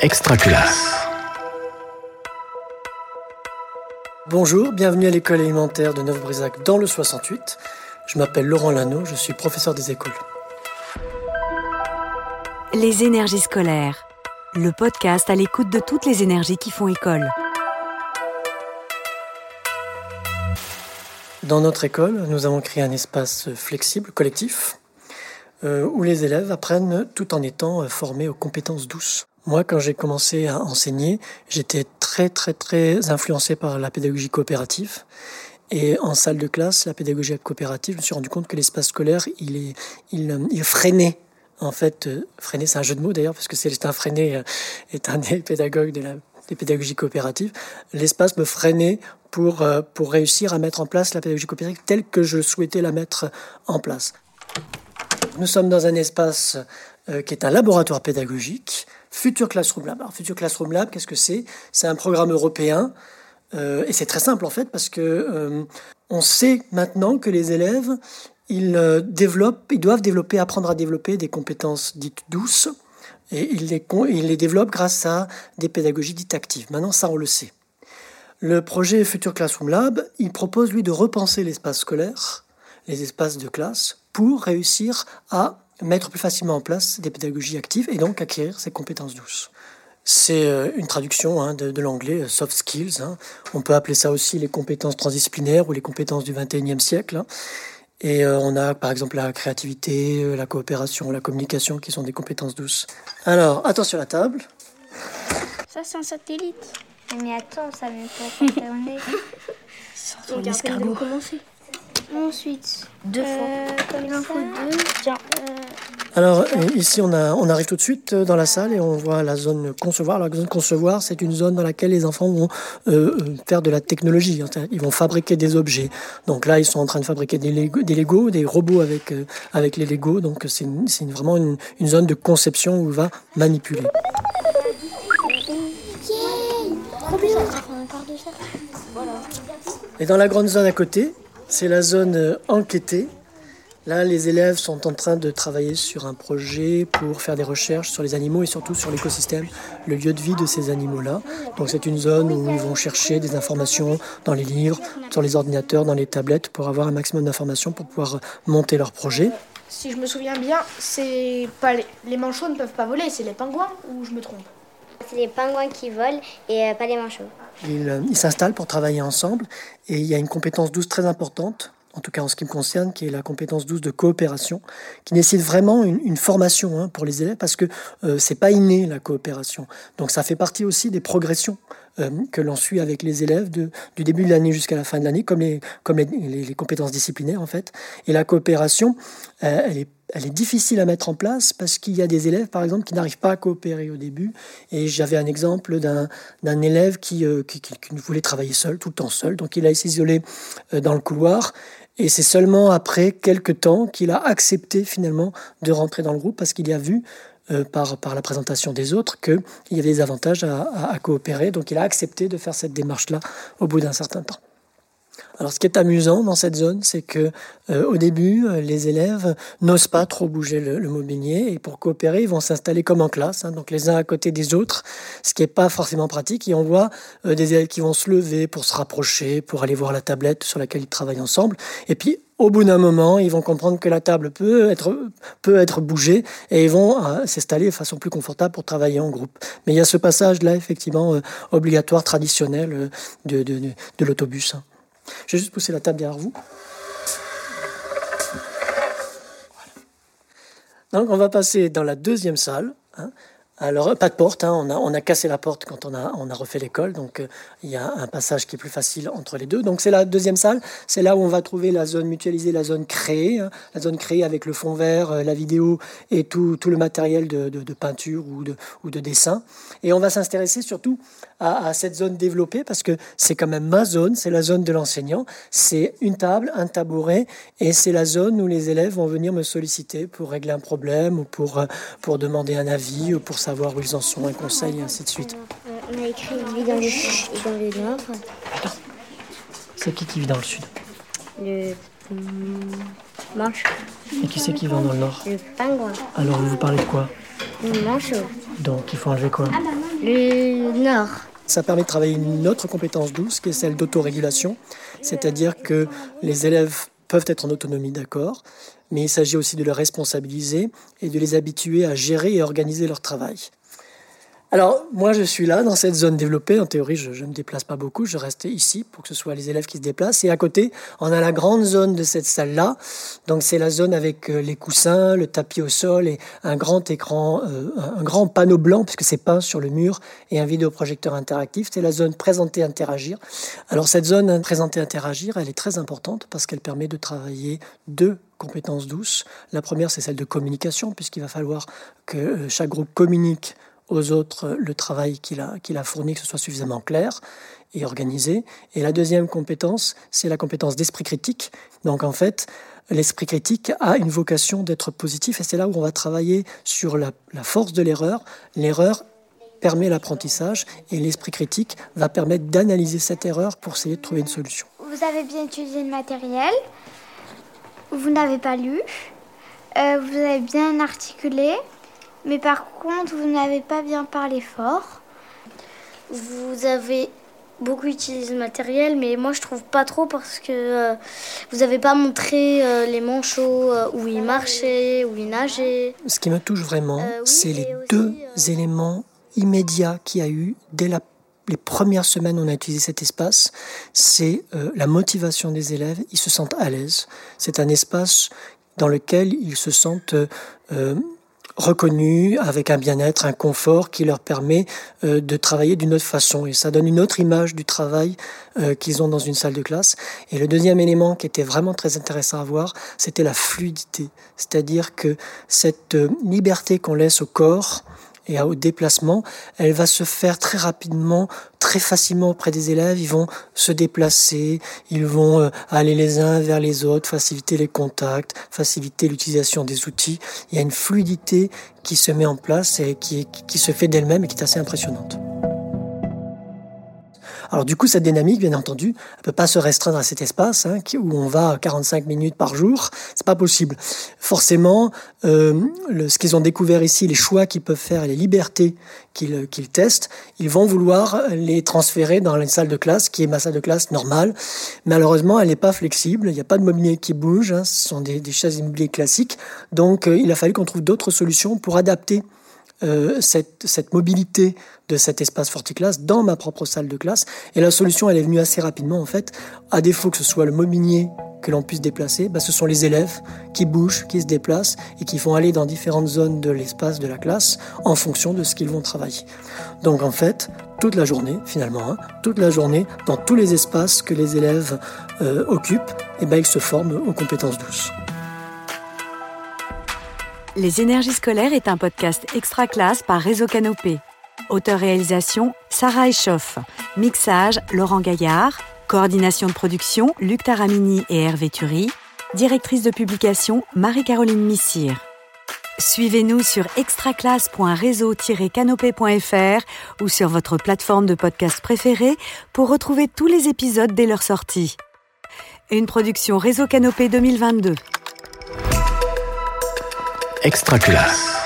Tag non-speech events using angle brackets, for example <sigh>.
Extra classe. Bonjour, bienvenue à l'école élémentaire de Neuf-Brisac dans le 68. Je m'appelle Laurent Lano, je suis professeur des écoles. Les énergies scolaires. Le podcast à l'écoute de toutes les énergies qui font école. Dans notre école, nous avons créé un espace flexible, collectif, euh, où les élèves apprennent tout en étant formés aux compétences douces. Moi, quand j'ai commencé à enseigner, j'étais très très très influencé par la pédagogie coopérative. Et en salle de classe, la pédagogie coopérative, je me suis rendu compte que l'espace scolaire, il, est, il, il freinait. En fait, euh, freiner, c'est un jeu de mots d'ailleurs, parce que Célestin Freinet est un des pédagogues des pédagogies coopératives, l'espace me freinait pour, pour réussir à mettre en place la pédagogie coopérative telle que je souhaitais la mettre en place. Nous sommes dans un espace euh, qui est un laboratoire pédagogique, Future Classroom Lab. Alors, Future Classroom Lab, qu'est-ce que c'est? C'est un programme européen euh, et c'est très simple en fait parce que euh, on sait maintenant que les élèves ils développent, ils doivent développer, apprendre à développer des compétences dites douces et ils les, ils les développent grâce à des pédagogies dites actives. Maintenant, ça on le sait. Le projet Future Classroom Lab, il propose lui de repenser l'espace scolaire, les espaces de classe, pour réussir à mettre plus facilement en place des pédagogies actives et donc acquérir ces compétences douces. C'est euh, une traduction hein, de, l'anglais euh, soft skills. Hein. On peut appeler ça aussi les compétences transdisciplinaires ou les compétences du 21e siècle. Hein. Et euh, on a par exemple la créativité, la coopération, la communication qui sont des compétences douces. Alors, attention à la table. Ça, c'est un satellite. Mais attends, ça vient <laughs> pas. Donc, de commencer. Ensuite, deux fois. Euh, il en faut deux. Tiens. Euh, Alors ici on, a, on arrive tout de suite dans la salle et on voit la zone concevoir. La zone concevoir, c'est une zone dans laquelle les enfants vont euh, faire de la technologie. Ils vont fabriquer des objets. Donc là, ils sont en train de fabriquer des Lego, des, Lego, des robots avec, avec les Lego. Donc c'est vraiment une, une, zone de conception où on va manipuler. Et dans la grande zone à côté, c'est la zone euh, enquêtée. Là, les élèves sont en train de travailler sur un projet pour faire des recherches sur les animaux et surtout sur l'écosystème, le lieu de vie de ces animaux-là. Donc c'est une zone où ils vont chercher des informations dans les livres, sur les ordinateurs, dans les tablettes pour avoir un maximum d'informations pour pouvoir monter leur projet. Si je me souviens bien, les manchots ne peuvent pas voler, c'est les pingouins ou je me trompe? C'est les pingouins qui volent et euh, pas les manchots. Euh, ils s'installent pour travailler ensemble et il y a une compétence douce très importante, en tout cas en ce qui me concerne, qui est la compétence douce de coopération, qui nécessite vraiment une, formation hein, pour les élèves parce que euh, c'est pas inné la coopération. Donc ça fait partie aussi des progressions euh, que l'on suit avec les élèves du début de l'année jusqu'à la fin de l'année, comme, les, compétences disciplinaires en fait. Et la coopération, elle est elle est difficile à mettre en place parce qu'il y a des élèves, par exemple, qui n'arrivent pas à coopérer au début. Et j'avais un exemple d'un élève qui, euh, qui, voulait travailler seul, tout le temps seul. Donc il a été isolé euh, dans le couloir. Et c'est seulement après quelques temps qu'il a accepté finalement de rentrer dans le groupe parce qu'il y a vu euh, par, par la présentation des autres qu'il y avait des avantages à, à coopérer. Donc il a accepté de faire cette démarche-là au bout d'un certain temps. Alors, ce qui est amusant dans cette zone, c'est que euh, au début, euh, les élèves n'osent pas trop bouger le, mobilier et pour coopérer, ils vont s'installer comme en classe, hein, donc les uns à côté des autres, ce qui n'est pas forcément pratique. Et on voit euh, des élèves qui vont se lever pour se rapprocher, pour aller voir la tablette sur laquelle ils travaillent ensemble. Et puis, au bout d'un moment, ils vont comprendre que la table peut être, peut être bougée et ils vont s'installer de façon plus confortable pour travailler en groupe. Mais il y a ce passage-là, effectivement, obligatoire, traditionnel de, de, de l'autobus. Je vais juste pousser la table derrière vous. Donc on va passer dans la deuxième salle. Hein. Alors, pas de porte, hein. on, a, cassé la porte quand on a, refait l'école, donc euh, il y a un passage qui est plus facile entre les deux. Donc c'est la deuxième salle, c'est là où on va trouver la zone mutualisée, la zone créée, hein. la zone créée avec le fond vert, euh, la vidéo et tout, le matériel de, peinture ou de, dessin. Et on va s'intéresser surtout à, cette zone développée parce que c'est quand même ma zone, c'est la zone de l'enseignant. C'est une table, un tabouret et c'est la zone où les élèves vont venir me solliciter pour régler un problème ou pour, euh, pour demander un avis ou pour savoir où ils en sont, un conseil, et ainsi de suite. On a écrit vit dans le sud et dans le nord. C'est qui qui vit dans le sud? Le manche. Et qui c'est qui vit dans le nord? Le pingouin. Alors vous vous parlez de quoi? Le manchot. Donc il faut enlever quoi? Le nord. Ça permet de travailler une autre compétence douce qui est celle d'autorégulation, c'est-à-dire que les élèves peuvent être en autonomie, d'accord, mais il s'agit aussi de les responsabiliser et de les habituer à gérer et organiser leur travail. Alors, moi, je suis là, dans cette zone développée. En théorie, je ne me déplace pas beaucoup. Je reste ici pour que ce soit les élèves qui se déplacent. Et à côté, on a la grande zone de cette salle-là. Donc, c'est la zone avec euh, les coussins, le tapis au sol et un grand écran, euh, un grand panneau blanc, puisque c'est peint sur le mur, et un vidéoprojecteur interactif. C'est la zone présenter, interagir. Alors, cette zone présenter, interagir, elle est très importante parce qu'elle permet de travailler deux compétences douces. La première, c'est celle de communication, puisqu'il va falloir que euh, chaque groupe communique aux autres le travail qu'il a, a fourni, que ce soit suffisamment clair et organisé. Et la deuxième compétence, c'est la compétence d'esprit critique. Donc en fait, l'esprit critique a une vocation d'être positif et c'est là où on va travailler sur la, la force de l'erreur. L'erreur permet l'apprentissage et l'esprit critique va permettre d'analyser cette erreur pour essayer de trouver une solution. Vous avez bien utilisé le matériel, vous n'avez pas lu, euh, vous avez bien articulé, mais par contre, vous n'avez pas bien parlé fort. Vous avez beaucoup utilisé le matériel, mais moi je trouve pas trop parce que euh, vous n'avez pas montré euh, les manchots euh, où ils marchaient, où ils nageaient. Ce qui me touche vraiment, oui, c'est les aussi, deux éléments immédiats qu'il y a eu dès la- les premières semaines où on a utilisé cet espace. C'est euh, la motivation des élèves. Ils se sentent à l'aise. C'est un espace dans lequel ils se sentent euh, reconnus, avec un bien-être, un confort qui leur permet euh, de travailler d'une autre façon. Et ça donne une autre image du travail euh, qu'ils ont dans une salle de classe. Et le deuxième élément qui était vraiment très intéressant à voir, c'était la fluidité. C'est-à-dire que cette euh, liberté qu'on laisse au corps et au déplacement, elle va se faire très rapidement, très facilement auprès des élèves. Ils vont se déplacer, ils vont euh, aller les uns vers les autres, faciliter les contacts, faciliter l'utilisation des outils. Il y a une fluidité qui se met en place et qui, qui se fait d'elle-même et qui est assez impressionnante. Alors du coup, cette dynamique, bien entendu, elle peut pas se restreindre à cet espace hein, où on va 45 minutes par jour. C'est pas possible. Forcément, euh, le- ce qu'ils ont découvert ici, les choix qu'ils peuvent faire les libertés qu'ils qu'ils testent, ils vont vouloir les transférer dans une salle de classe qui est ma salle de classe normale. Malheureusement, elle n'est pas flexible. Il n'y a pas de mobilier qui bouge. hein. Ce sont des, des chaises immobilières classiques. Donc, euh, il a fallu qu'on trouve d'autres solutions pour adapter euh, cette, cette mobilité de cet espace forticlasse dans ma propre salle de classe. Et la solution, elle est venue assez rapidement, en fait. À défaut que ce soit le mobilier que l'on puisse déplacer, bah, ce sont les élèves qui bougent, qui se déplacent et qui vont aller dans différentes zones de l'espace de la classe en fonction de ce qu'ils vont travailler. Donc, en fait, toute la journée, finalement, hein, toute la journée, dans tous les espaces que les élèves euh, occupent, et ben, ils se forment aux compétences douces. Les énergies scolaires est un podcast extra classe par Réseau Canopé. Auteur-réalisation Sarah Echoff. Mixage Laurent Gaillard. Coordination de production Luc Taramini et Hervé Thury. Directrice de publication Marie-Caroline Missire. Suivez-nous sur extraclasse.réseau-canopé.fr ou sur votre plateforme de podcast préférée pour retrouver tous les épisodes dès leur sortie. Une production Réseau Canopé 2022. Extra classe.